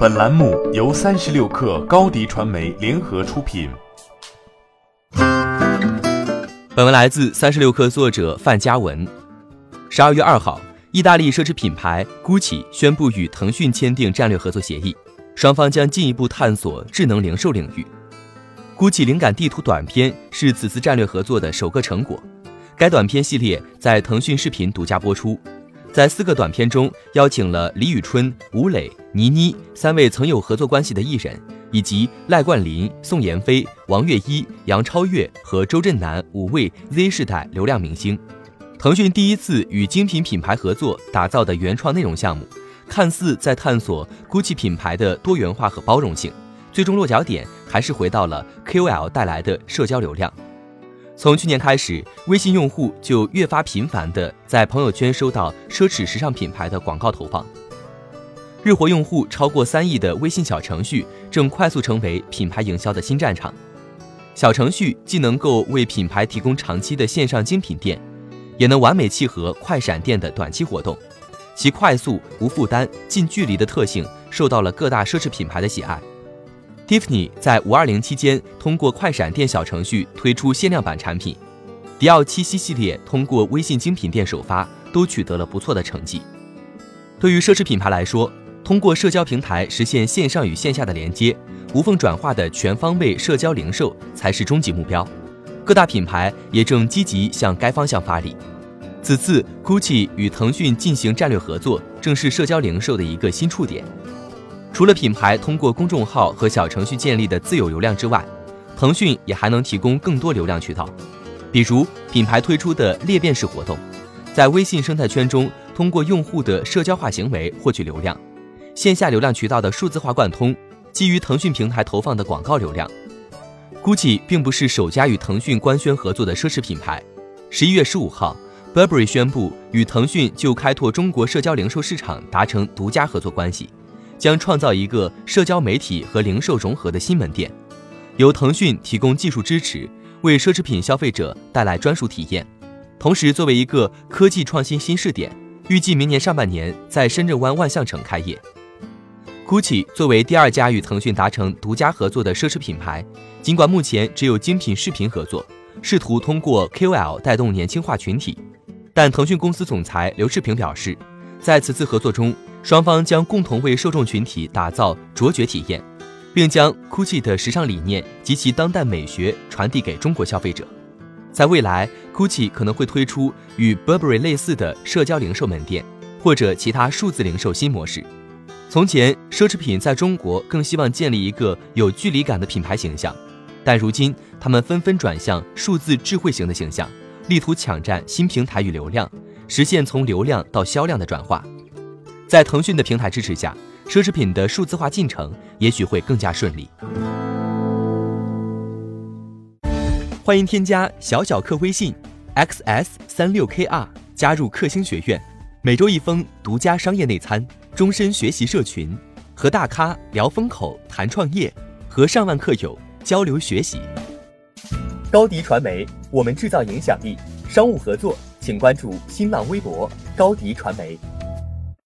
本栏目由三十六氪高低传媒联合出品。本文来自三十六氪作者范嘉文。十二月二号，意大利奢侈品牌 GUCCI 宣布与腾讯签订战略合作协议，双方将进一步探索智能零售领域。GUCCI 灵感地图短片是此次战略合作的首个成果。该短片系列在腾讯视频独家播出。在四个短片中，邀请了李宇春、吴磊、倪妮三位曾有合作关系的艺人，以及赖冠霖、宋妍霏、王玥一、杨超越和周震南五位 Z 世代流量明星。腾讯第一次与精品品牌合作打造的原创内容项目，看似在探索 GUCCI 品牌的多元化和包容性，最终落脚点还是回到了 KOL 带来的社交流量。从去年开始，微信用户就越发频繁地在朋友圈收到奢侈时尚品牌的广告投放。日活用户超过三亿的微信小程序正快速成为品牌营销的新战场。小程序既能够为品牌提供长期的线上精品店，也能完美契合快闪店的短期活动。其快速、无负担、近距离的特性受到了各大奢侈品牌的喜爱。Tiffany 在五二零期间通过快闪店小程序推出限量版产品，迪奥七夕系列通过微信精品店首发，都取得了不错的成绩。对于奢侈品牌来说，通过社交平台实现线上与线下的连接，无缝转化的全方位社交零售才是终极目标。各大品牌也正积极向该方向发力。此次 GUCCI 与腾讯进行战略合作，正是社交零售的一个新触点。除了品牌通过公众号和小程序建立的自有流量之外，腾讯也还能提供更多流量渠道，比如品牌推出的裂变式活动，在微信生态圈中通过用户的社交化行为获取流量；线下流量渠道的数字化贯通，基于腾讯平台投放的广告流量。GUCCI 并不是首家与腾讯官宣合作的奢侈品牌。十一月十五号，Burberry 宣布与腾讯就开拓中国社交零售市场达成独家合作关系。将创造一个社交媒体和零售融合的新门店，由腾讯提供技术支持，为奢侈品消费者带来专属体验。同时，作为一个科技创新新试点，预计明年上半年在深圳湾万象城开业。GUCCI 作为第二家与腾讯达成独家合作的奢侈品牌，尽管目前只有精品视频合作，试图通过 KOL 带动年轻化群体，但腾讯公司总裁刘炽平表示，在此次合作中。双方将共同为受众群体打造卓绝体验，并将 GUCCI 的时尚理念及其当代美学传递给中国消费者。在未来，GUCCI 可能会推出与 Burberry 类似的社交零售门店，或者其他数字零售新模式。从前，奢侈品在中国更希望建立一个有距离感的品牌形象，但如今他们纷纷转向数字智慧型的形象，力图抢占新平台与流量，实现从流量到销量的转化。在腾讯的平台支持下，奢侈品的数字化进程也许会更加顺利。欢迎添加小小客微信 xs 三六 kr 加入克星学院，每周一封独家商业内参，终身学习社群，和大咖聊风口谈创业，和上万客友交流学习。高迪传媒，我们制造影响力。商务合作，请关注新浪微博高迪传媒。